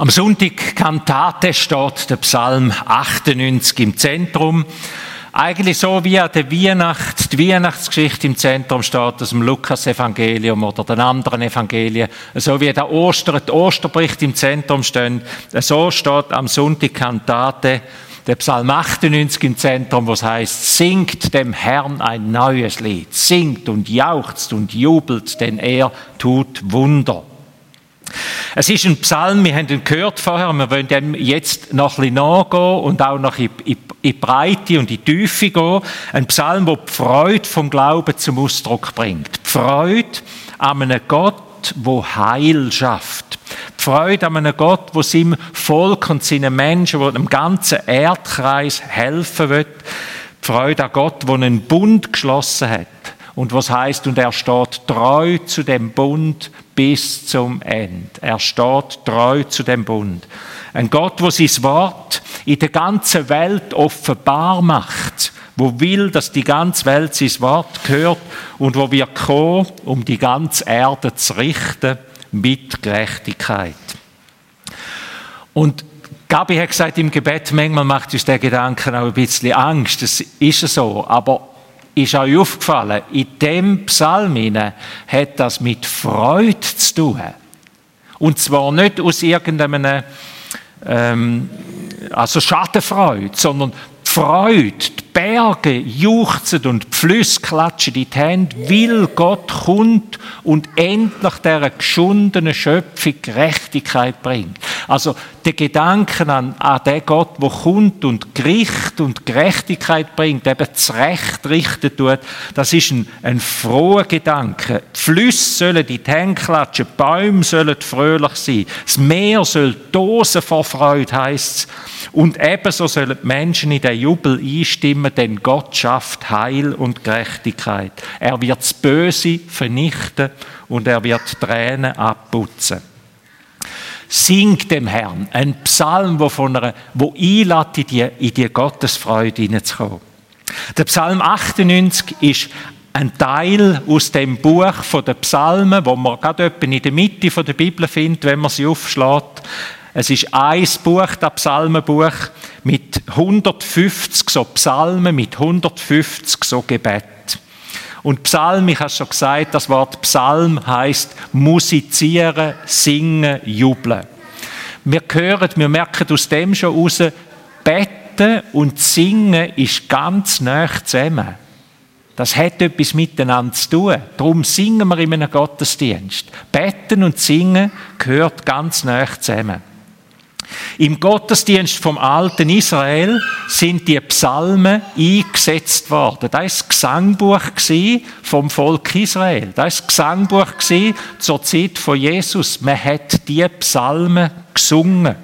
Am Sonntag Kantate steht der Psalm 98 im Zentrum. Eigentlich so wie an der Weihnacht, die Weihnachtsgeschichte im Zentrum steht, aus dem Lukas-Evangelium oder den anderen Evangelien. So wie der Oster, der Osterbericht im Zentrum stehen. So steht am Sonntag Kantate der Psalm 98 im Zentrum, was heißt, singt dem Herrn ein neues Lied, singt und jauchzt und jubelt, denn er tut Wunder. Es ist ein Psalm, wir haben ihn gehört vorher, wir wollen dem jetzt noch ein bisschen nachgehen und auch noch in, die Breite und in die Tiefe gehen. Ein Psalm, der die Freude vom Glauben zum Ausdruck bringt. Die Freude an einem Gott, wo Heil schafft. Die Freude an einem Gott, wo seinem Volk und seinen Menschen, wo dem ganzen Erdkreis helfen wird. Die Freude an Gott, wo einen Bund geschlossen hat. Und was heißt, und er steht treu zu dem Bund bis zum Ende. Er steht treu zu dem Bund. Ein Gott, wo sein Wort in der ganzen Welt offenbar macht, wo will, dass die ganze Welt sein Wort hört und wo wir kommen, um die ganze Erde zu richten mit Gerechtigkeit. Und Gabi hat gesagt im Gebet, manchmal macht uns der Gedanke auch ein bisschen Angst. Das ist so. Aber ist euch aufgefallen, in dem Psalm hat das mit Freude zu tun. Und zwar nicht aus irgendeinem, ähm, also Schadenfreude, sondern Freude, die Berge juchzen und die Flüsse klatschen in die Hände, weil Gott kommt und endlich dieser geschundenen Schöpfung Gerechtigkeit bringt. Also der Gedanke an, an den Gott, der kommt und Gericht und Gerechtigkeit bringt, eben zurecht richten tut, das ist ein, ein froher Gedanke. Die Flüsse sollen in die Hände klatschen, die Bäume sollen fröhlich sein, das Meer soll dosen vor Freude, heisst es. Und ebenso sollen die Menschen in den Jubel einstimmen, denn Gott schafft Heil und Gerechtigkeit. Er wird das Böse vernichten und er wird Tränen abputzen. Sing dem Herrn. Ein Psalm, wo, von wo einlädt, in die, in die Gottesfreude hineinzukommen. Der Psalm 98 ist ein Teil aus dem Buch der Psalmen, wo man gerade in der Mitte der Bibel findet, wenn man sie aufschlägt. Es ist ein Buch, das Psalmenbuch, mit 150 so Psalmen, mit 150 so Gebet. Und Psalm, ich habe schon gesagt, das Wort Psalm heißt musizieren, singen, jubeln. Wir hören, wir merken aus dem schon raus, beten und singen ist ganz nah zusammen. Das hat etwas miteinander zu tun. Darum singen wir in einem Gottesdienst. Beten und singen gehört ganz nah zusammen. Im Gottesdienst vom alten Israel sind die Psalmen eingesetzt worden. Das war das Gesangbuch vom Volk Israel. Das war das Gesangbuch zur Zeit von Jesus. Man hat die Psalmen gesungen.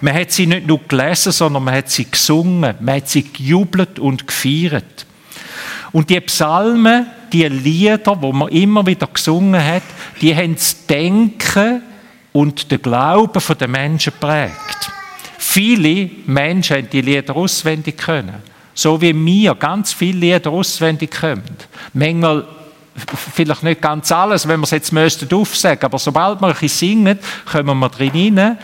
Man hat sie nicht nur gelesen, sondern man hat sie gesungen. Man hat sie gejubelt und gefeiert. Und die Psalmen, die Lieder, wo man immer wieder gesungen hat, die haben das Denken und den Glauben der Menschen prägt. Viele Menschen haben die Lieder auswendig können. So wie wir ganz viele Lieder auswendig können. Manchmal vielleicht nicht ganz alles, wenn wir es jetzt müssten aufsagen, aber sobald wir ein singen, kommen wir drin rein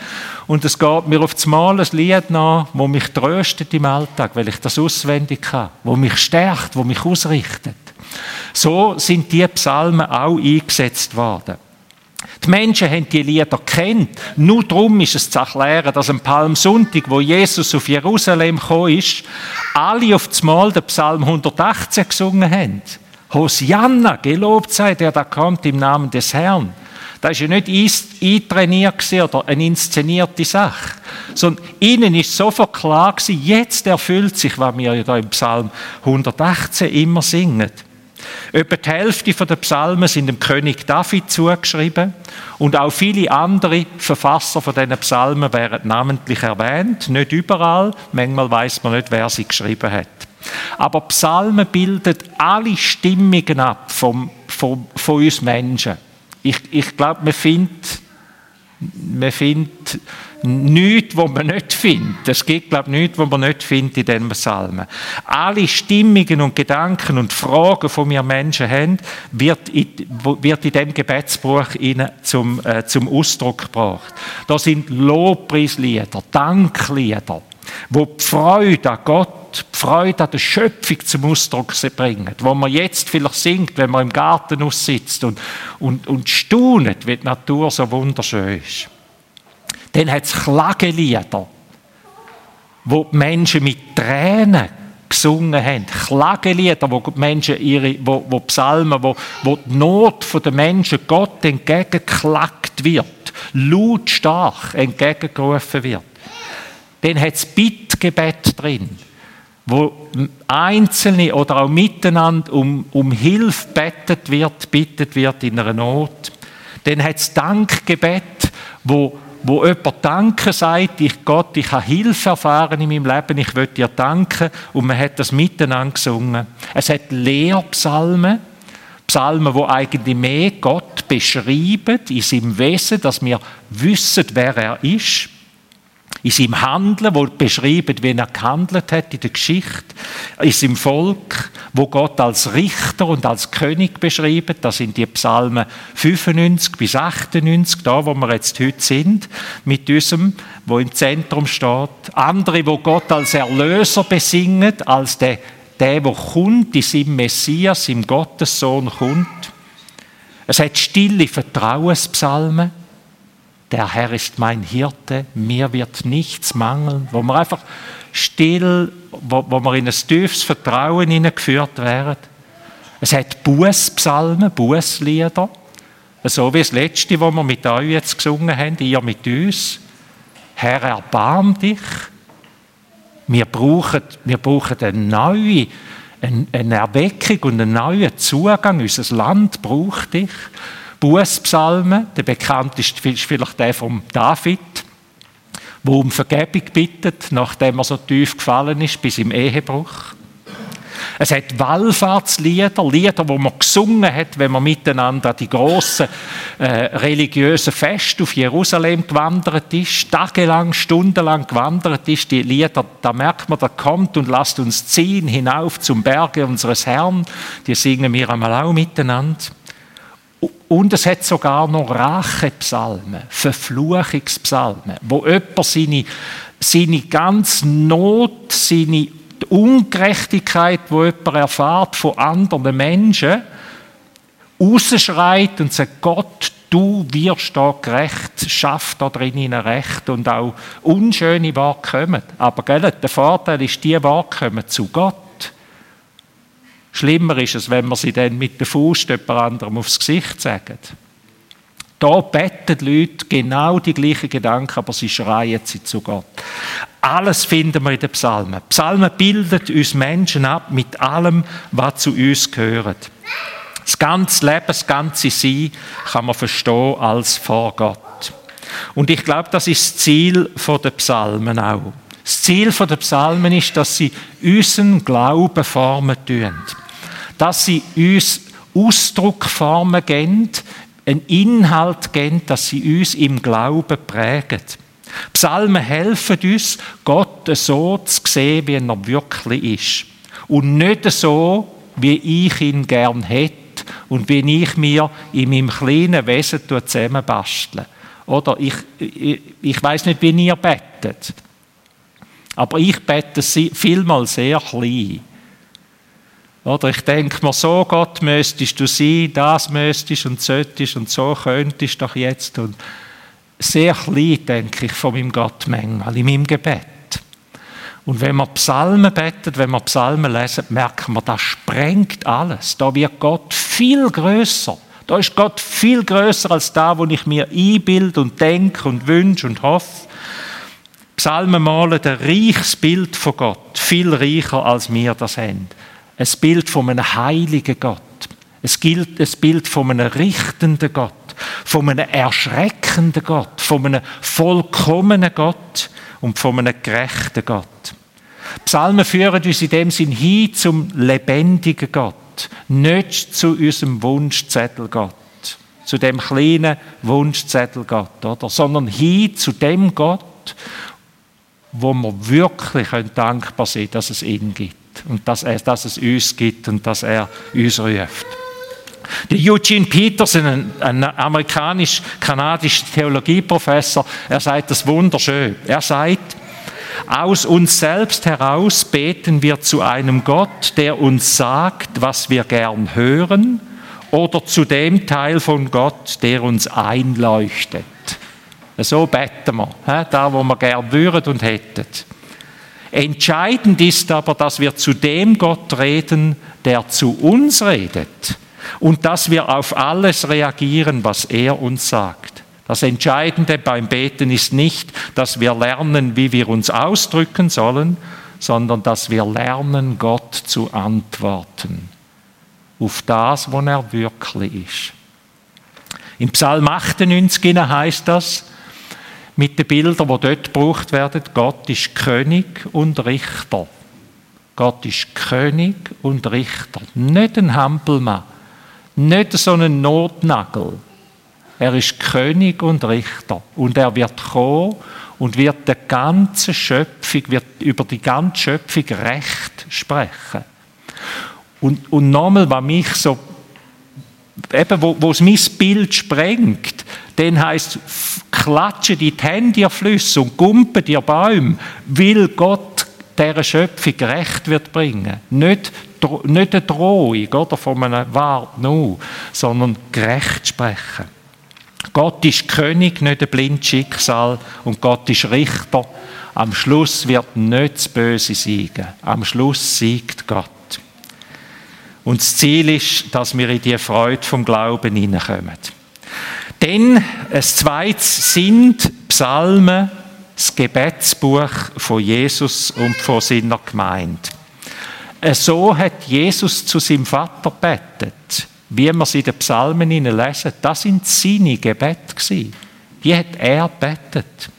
und es geht mir auf das Mal ein Lied nach, das mich tröstet im Alltag, weil ich das auswendig habe, wo mich stärkt, wo mich ausrichtet. So sind die Psalmen auch eingesetzt worden. Die Menschen haben die Lieder kennt. Nur darum ist es zu erklären, dass am Palmsonntag, wo Jesus auf Jerusalem gekommen ist, alle auf das Mal den Psalm 118 gesungen haben. Hosianna, gelobt sei der da kommt im Namen des Herrn. Das war ja nicht eintrainiert oder eine inszenierte Sache, sondern ihnen ist sofort klar gewesen, jetzt erfüllt sich, was wir ja da im Psalm 118 immer singen. Etwa die Hälfte der Psalmen sind dem König David zugeschrieben und auch viele andere Verfasser von diesen Psalmen werden namentlich erwähnt. Nicht überall, manchmal weiß man nicht, wer sie geschrieben hat. Aber Psalmen bilden alle Stimmungen ab vom, vom, von uns Menschen. Ich, ich glaube, man findet man findet nichts, was man nicht findet. Es gibt, glaube ich, nichts, was man nicht findet in diesen Psalmen. Alle Stimmungen und Gedanken und Fragen, die wir Menschen haben, wird in, wird in diesem Gebetsbuch zum, äh, zum Ausdruck gebracht. Da sind Lobpreislieder, Danklieder, wo die Freude an Gott, die Freude an der Schöpfung zum Ausdruck bringen, wo man jetzt vielleicht singt, wenn man im Garten aussitzt und, und, und staunet, wie die Natur so wunderschön ist. Dann hat es Klagelieder, wo die Menschen mit Tränen gesungen haben. Klagelieder, wo die Menschen ihre, wo, wo Psalmen, wo, wo die Not der Menschen Gott entgegengeklagt wird, lautstark entgegengerufen wird. Dann hat es Bittgebet drin, wo Einzelne oder auch miteinander um, um Hilfe bettet wird, bittet wird in einer Not. Dann hat es Dankgebet, wo wo jemand Danke sagt, ich Gott, ich habe Hilfe erfahren in meinem Leben, ich will dir danken und man hat das miteinander gesungen. Es hat Lehrpsalmen, Psalmen, wo eigentlich mehr Gott beschreiben in seinem Wesen, dass wir wissen, wer er ist in seinem Handeln, wo beschreibt, wie er gehandelt hat in der Geschichte, in seinem Volk, wo Gott als Richter und als König beschreibt. Das sind die Psalmen 95 bis 98, da wo wir jetzt heute sind, mit diesem, wo im Zentrum steht. Andere, wo Gott als Erlöser besingen, als der, der, der kommt, in seinem Messias, im Gottessohn kommt. Es hat stille Vertrauenspsalmen der Herr ist mein Hirte, mir wird nichts mangeln, wo wir einfach still, wo, wo wir in ein tiefes Vertrauen hineingeführt werden. Es hat Bußpsalmen, Bußlieder, so wie das letzte, wo wir mit euch jetzt gesungen haben, ihr mit uns. Herr, erbarm dich. Wir brauchen, wir brauchen eine neue, eine Erweckung und einen neuen Zugang. Unser Land braucht dich. Bußpsalmen. Der bekannteste ist vielleicht der von David, wo um Vergebung bittet, nachdem er so tief gefallen ist, bis im Ehebruch. Es hat Wallfahrtslieder, Lieder, wo man gesungen hat, wenn man miteinander an die grossen äh, religiösen Feste auf Jerusalem gewandert ist, tagelang, stundenlang gewandert ist. Die Lieder, da merkt man, da kommt und lasst uns ziehen hinauf zum Berge unseres Herrn. Die singen wir einmal auch miteinander. Und es hat sogar noch Rachepsalmen, Verfluchungspsalmen, wo jemand seine, seine ganze Not, seine Ungerechtigkeit, wo jemand erfahrt von anderen Menschen, rausschreit und sagt, Gott, du wirst da gerecht, schaff da drinnen Recht und auch unschöne Worte kommen. Aber gell, der Vorteil ist, die Worte kommen zu Gott. Schlimmer ist es, wenn man sie dann mit der Faust jemand anderem aufs Gesicht sagen. Da beten die Leute genau die gleichen Gedanken, aber sie schreien sie zu Gott. Alles finden wir in den Psalmen. Psalmen bilden uns Menschen ab mit allem, was zu uns gehört. Das ganze Leben, das ganze Sein kann man verstehen als vor Gott. Und ich glaube, das ist das Ziel der Psalmen auch. Das Ziel der Psalmen ist, dass sie unseren Glauben formen tun dass sie uns Ausdruckformen geben, einen Inhalt geben, dass sie uns im Glauben prägen. Psalmen helfen uns, Gott so zu sehen, wie er wirklich ist. Und nicht so, wie ich ihn gern hätte und wie ich mir in meinem kleinen Wesen zusammenbastle. Oder ich, ich, ich weiß nicht, wie ihr bettet. Aber ich bete vielmal sehr klein. Oder ich denke mir, so Gott müsstest du sein, das müsstest und solltest und so könntest doch jetzt. Und sehr klein, denke ich, von meinem Gott in meinem Gebet. Und wenn man Psalmen betet, wenn man Psalmen lesen, merkt man, das sprengt alles. Da wird Gott viel größer. Da ist Gott viel größer als da, wo ich mir einbilde und denke und wünsche und hoffe. Psalmen malen ein reiches Bild von Gott, viel reicher als wir das haben ein Bild von einem heiligen Gott. Es gilt ein Bild von einem richtenden Gott, von einem erschreckenden Gott, von einem vollkommenen Gott und von einem gerechten Gott. Psalmen führen uns in dem Sinn hin zum lebendigen Gott, nicht zu unserem Wunschzettel Gott. zu dem kleinen Wunschzettel Gott, oder? sondern hin zu dem Gott, wo wir wirklich dankbar sind, dass es ihn und dass, er, dass es uns gibt und dass er uns ruft. Der Eugene Peterson, ein, ein amerikanisch-kanadischer Theologieprofessor, er sagt das wunderschön. Er sagt, aus uns selbst heraus beten wir zu einem Gott, der uns sagt, was wir gern hören, oder zu dem Teil von Gott, der uns einleuchtet. So beten wir, da wo wir gern würden und hätten. Entscheidend ist aber, dass wir zu dem Gott reden, der zu uns redet und dass wir auf alles reagieren, was er uns sagt. Das Entscheidende beim Beten ist nicht, dass wir lernen, wie wir uns ausdrücken sollen, sondern dass wir lernen, Gott zu antworten auf das, was er wirklich ist. Im Psalm 98 heißt das, mit den Bildern, die dort gebraucht werden, Gott ist König und Richter. Gott ist König und Richter. Nicht ein Hampelmann, nicht so ein Notnagel. Er ist König und Richter. Und er wird kommen und wird der ganzen Schöpfung, wird über die ganze Schöpfung Recht sprechen. Und, und nochmal, was mich so, eben, wo, wo es mein Bild sprengt, dann heisst klatschen die Hände ihr Flüsse und gumpen die Bäume, weil Gott dieser Schöpfung Recht wird bringen. Nicht, nicht eine Drohung oder von einem Wart nur, sondern gerecht sprechen. Gott ist König, nicht ein blindes Schicksal und Gott ist Richter. Am Schluss wird nicht das Böse siegen. Am Schluss siegt Gott. Und das Ziel ist, dass wir in die Freude vom Glauben hineinkommen. Denn ein zweites sind Psalmen, das Gebetsbuch von Jesus und von seiner Gemeinde. So hat Jesus zu seinem Vater betet, wie wir es in den Psalmen lesen. Das sind seine Gebete Die hat er betet.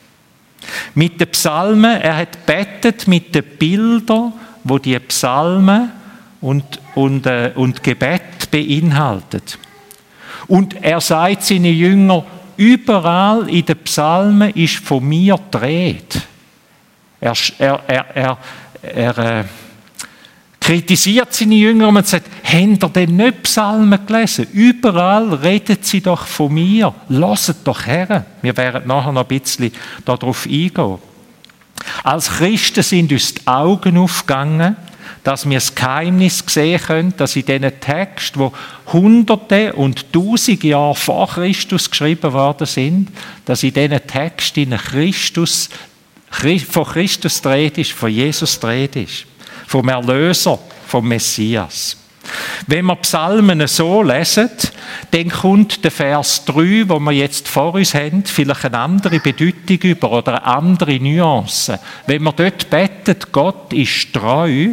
Mit den Psalmen, er hat betet mit den Bildern, wo die Psalmen und, und, äh, und Gebet beinhaltet. Und er sagt seinen Jüngern, überall in den Psalmen ist von mir dreht. Er, er, er, er, er äh, kritisiert seine Jünger und sagt, habt ihr denn nicht Psalmen gelesen? Überall redet sie doch von mir. Lasst doch her. Wir werden nachher noch ein bisschen darauf eingehen. Als Christen sind uns die Augen aufgegangen dass wir das Geheimnis sehen können, dass in diesen Texten, wo hunderte und tausende Jahre vor Christus geschrieben worden sind, dass in diesen Texten Christus, von Christus dreht ist, von Jesus dreht ist, vom Erlöser, vom Messias. Wenn wir Psalmen so lesen, dann kommt der Vers 3, wo wir jetzt vor uns haben, vielleicht eine andere Bedeutung über oder eine andere Nuance. Wenn wir dort betet, Gott ist treu,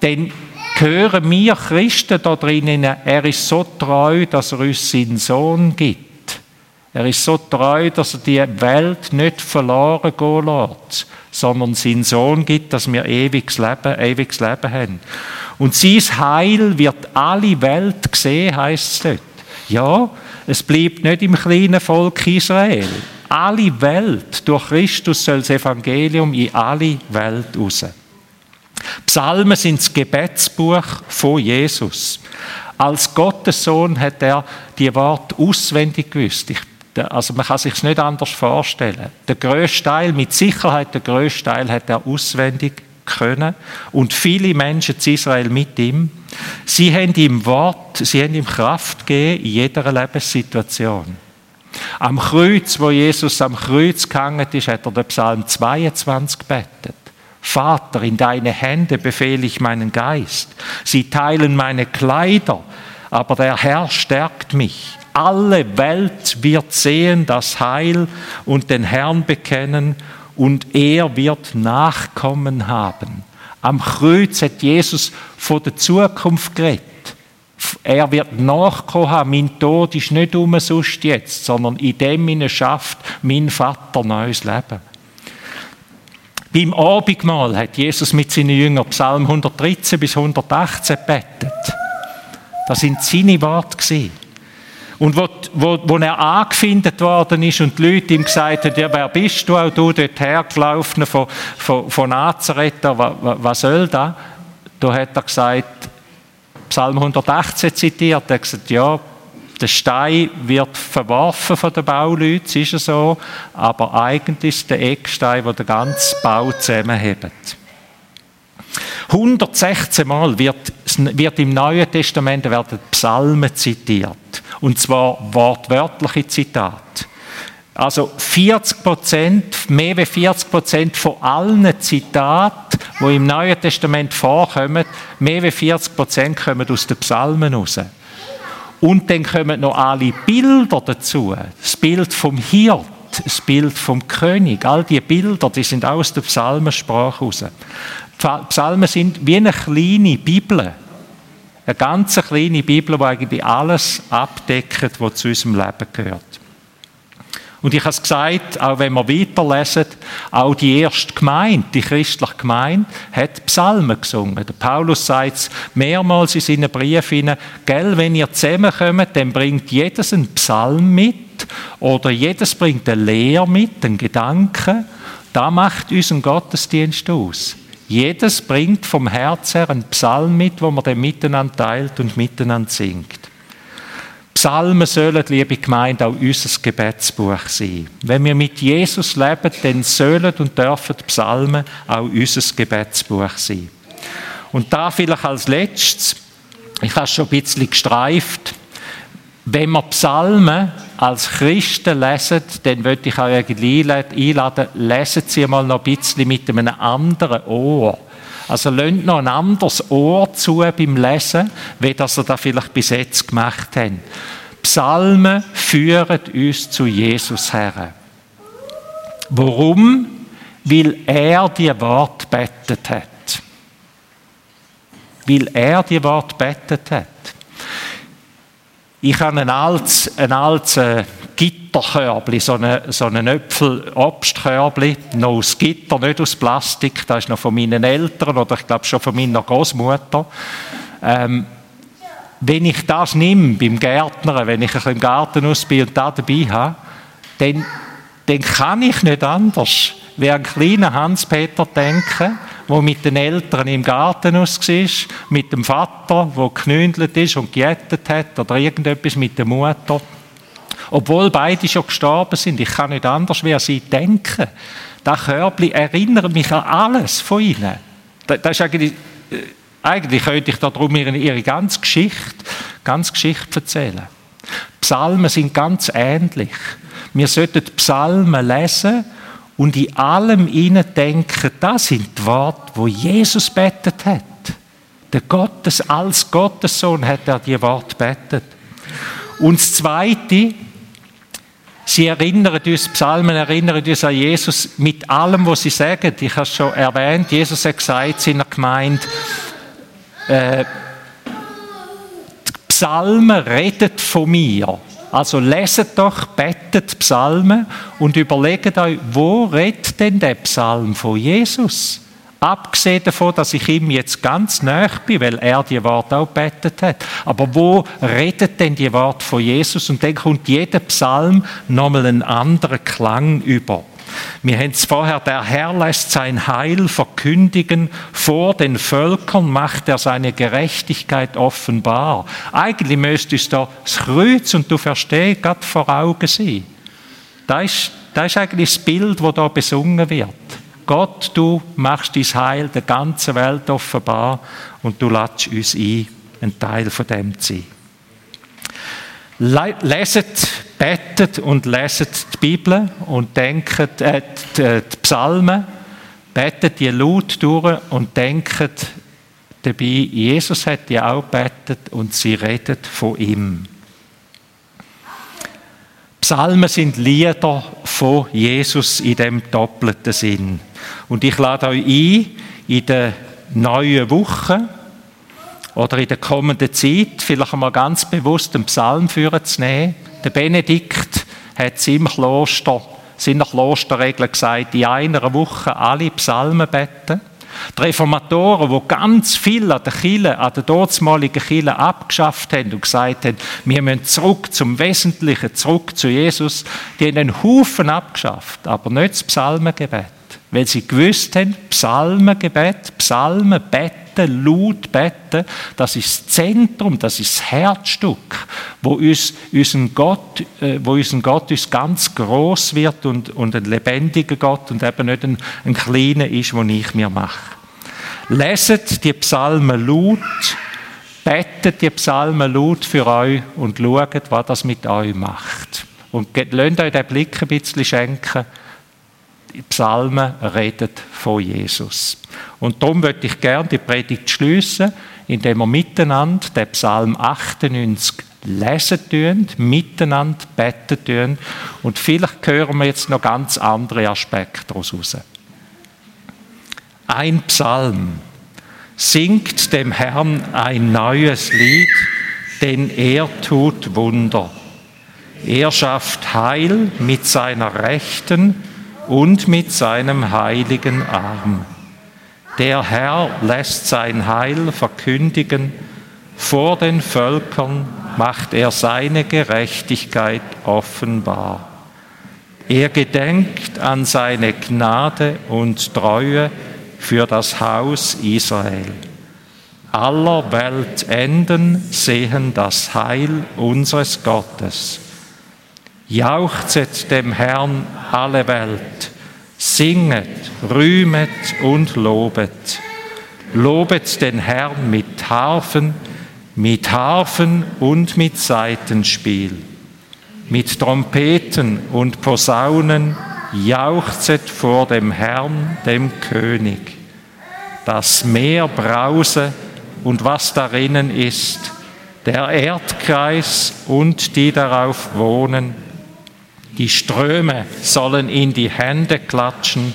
dann hören wir Christen da drinnen, er ist so treu, dass er uns seinen Sohn gibt. Er ist so treu, dass er die Welt nicht verloren gehen lässt, sondern seinen Sohn gibt, dass wir ewiges Leben, ewiges Leben haben. Und sein Heil wird alle Welt gesehen, heißt es dort. Ja, es bleibt nicht im kleinen Volk Israel. Alle Welt, durch Christus soll das Evangelium in alle Welt raus. Psalmen sind das Gebetsbuch von Jesus. Als Gottessohn hat er die Worte auswendig gewusst. Ich, also man kann sich nicht anders vorstellen. Der größte Teil, mit Sicherheit der größte Teil, hat er auswendig können und viele Menschen zu Israel mit ihm. Sie haben ihm Wort, sie haben ihm Kraft gegeben in jeder Lebenssituation. Am Kreuz, wo Jesus am Kreuz gehangen ist, hat er den Psalm 22 gebetet. Vater, in deine Hände befehle ich meinen Geist. Sie teilen meine Kleider, aber der Herr stärkt mich. Alle Welt wird sehen das Heil und den Herrn bekennen und er wird Nachkommen haben. Am Kreuz hat Jesus von der Zukunft geredet. Er wird Nachkommen haben. Mein Tod ist nicht umsonst jetzt, sondern in dem schafft mein Vater neues Leben. Beim Abendmahl hat Jesus mit seinen Jüngern Psalm 113 bis 118 betet. Das sind seine Worte. Und wo, wo, wo er angefindet worden ist und die Leute ihm gesagt haben, ja, wer bist du, auch du dort hergelaufen von, von, von Nazareth, was, was soll das? Da hat er gesagt, Psalm 118 zitiert, er hat gesagt, ja, der Stein wird verworfen von den Bauleuten, das ist so, aber eigentlich ist der Eckstein, der den ganzen Bau zusammenhebt. 116 Mal wird, wird im Neuen Testament werden Psalmen zitiert. Und zwar wortwörtliche Zitate. Also 40 Prozent, mehr als 40 Prozent von allen Zitaten, die im Neuen Testament vorkommen, mehr als 40 Prozent kommen aus den Psalmen raus. Und dann kommen noch alle Bilder dazu. Das Bild vom Hirt, das Bild vom König, all diese Bilder, die sind aus der Psalmensprache raus. Psalmen sind wie eine kleine Bibel. Eine ganz kleine Bibel, die eigentlich alles abdeckt, was zu unserem Leben gehört. Und ich habe es gesagt, auch wenn wir weiterlesen, auch die erste Gemeinde, die christliche Gemeinde, hat Psalmen gesungen. Der Paulus sagt es mehrmals in seinen Briefen, gell, wenn ihr zusammenkommt, dann bringt jedes einen Psalm mit oder jedes bringt eine Lehre mit, einen Gedanken. Da macht unseren Gottesdienst aus. Jedes bringt vom Herz her einen Psalm mit, wo man dann miteinander teilt und miteinander singt. Psalmen sollen, liebe Gemeinde, auch unser Gebetsbuch sein. Wenn wir mit Jesus leben, dann sollen und dürfen Psalmen auch unser Gebetsbuch sein. Und da vielleicht als letztes, ich habe es schon ein bisschen gestreift, wenn wir Psalmen als Christen lesen, dann würde ich euch einladen, lesen Sie mal noch ein bisschen mit einem anderen Ohr. Also lasst noch ein anderes Ohr zu beim Lesen, wie das ihr da vielleicht bis jetzt gemacht habt. Psalmen führen uns zu Jesus her. Warum? Weil er die Wort bettet hat. Weil er die Wort bettet hat. Ich habe ein altes, ein altes äh, Gitterkörbli, so ein so eine Äpfel-Obstkörbli, noch aus Gitter, nicht aus Plastik. Das ist noch von meinen Eltern oder ich glaube schon von meiner Großmutter. Ähm, wenn ich das nehme beim Gärtner, wenn ich im Garten aus bin und das dabei habe, dann, dann kann ich nicht anders, wie ein kleiner Hans-Peter denken, der mit den Eltern im Garten aus war, mit dem Vater, der geknündelt ist und gejettet hat, oder irgendetwas mit der Mutter. Obwohl beide schon gestorben sind, ich kann nicht anders wie sie denken. Das Körbli erinnert mich an alles von ihnen. Das ist eigentlich, äh, eigentlich könnte ich darum ihre, ihre ganze Geschichte, ganze Geschichte erzählen. Psalmen sind ganz ähnlich. Wir sollten Psalmen lesen und in allem ihnen denken, das sind die Worte, wo Jesus betet hat. Der Gottes, als Gottessohn hat er die Worte betet. Und das Zweite, sie erinnern uns, Psalmen erinnern uns an Jesus mit allem, was sie sagen. Ich habe es schon erwähnt, Jesus hat gesagt seiner Gemeinde, äh, Psalmen redet von mir. Also leset doch, betet Psalmen und überlegt euch, wo redet denn der Psalm von Jesus? Abgesehen davon, dass ich ihm jetzt ganz nah bin, weil er die Worte auch betet hat. Aber wo redet denn die Worte von Jesus? Und dann kommt jeder Psalm nochmal einen anderen Klang über. Wir haben es vorher, der Herr lässt sein Heil verkündigen, vor den Völkern macht er seine Gerechtigkeit offenbar. Eigentlich müsste es da das Kreuz und du verstehst, Gott vor Augen sein. Das ist, das ist eigentlich das Bild, das da besungen wird. Gott, du machst dein Heil der ganzen Welt offenbar und du lädst uns ein, ein Teil von dem zu sein. Leset betet und leset die Bibel und denkt äh, die, die Psalmen, betet die laut durch und denkt dabei, Jesus hat die auch betet und sie redet von ihm. Psalmen sind Lieder von Jesus in dem doppelten Sinn. Und ich lade euch ein, in der neuen Woche oder in der kommenden Zeit vielleicht einmal ganz bewusst einen Psalm führen zu nehmen der Benedikt hat im Kloster, seiner Klosterregel gesagt, in einer Woche alle Psalmen beten. Die Reformatoren, die ganz viel an der Kirche, an der dortmaligen Kirche abgeschafft haben und gesagt haben, wir müssen zurück zum Wesentlichen, zurück zu Jesus, die haben einen Haufen abgeschafft, aber nicht das Psalmengebet. Weil sie gewusst haben, Psalmengebet, Psalmen, beten, laut beten, das ist das Zentrum, das ist das Herzstück, wo uns, unseren Gott, äh, wo unseren Gott uns ganz groß wird und, und ein lebendiger Gott und eben nicht ein, ein kleiner ist, den ich mir mache. Leset die Psalmen laut, betet die Psalmen laut für euch und schaut, was das mit euch macht. Und lasst euch den Blick ein bisschen schenken. Die Psalmen reden von Jesus. Und darum möchte ich gerne die Predigt schließen, indem wir miteinander den Psalm 98 lesen tun, miteinander beten tun. Und vielleicht hören wir jetzt noch ganz andere Aspekte daraus ein Psalm. Singt dem Herrn ein neues Lied, denn er tut Wunder. Er schafft Heil mit seiner Rechten und mit seinem heiligen Arm. Der Herr lässt sein Heil verkündigen, vor den Völkern macht er seine Gerechtigkeit offenbar. Er gedenkt an seine Gnade und Treue, für das Haus Israel. Aller Welt Enden sehen das Heil unseres Gottes. Jauchzet dem Herrn alle Welt, singet, rühmet und lobet. Lobet den Herrn mit Harfen, mit Harfen und mit Saitenspiel, mit Trompeten und Posaunen, jauchzet vor dem Herrn, dem König. Das Meer brause und was darinnen ist, der Erdkreis und die darauf wohnen. Die Ströme sollen in die Hände klatschen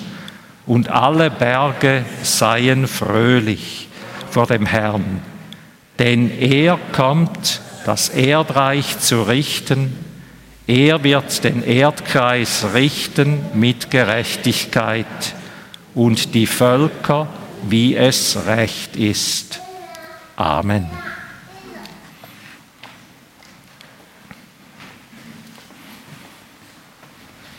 und alle Berge seien fröhlich vor dem Herrn. Denn er kommt, das Erdreich zu richten er wird den Erdkreis richten mit Gerechtigkeit und die Völker, wie es recht ist. Amen.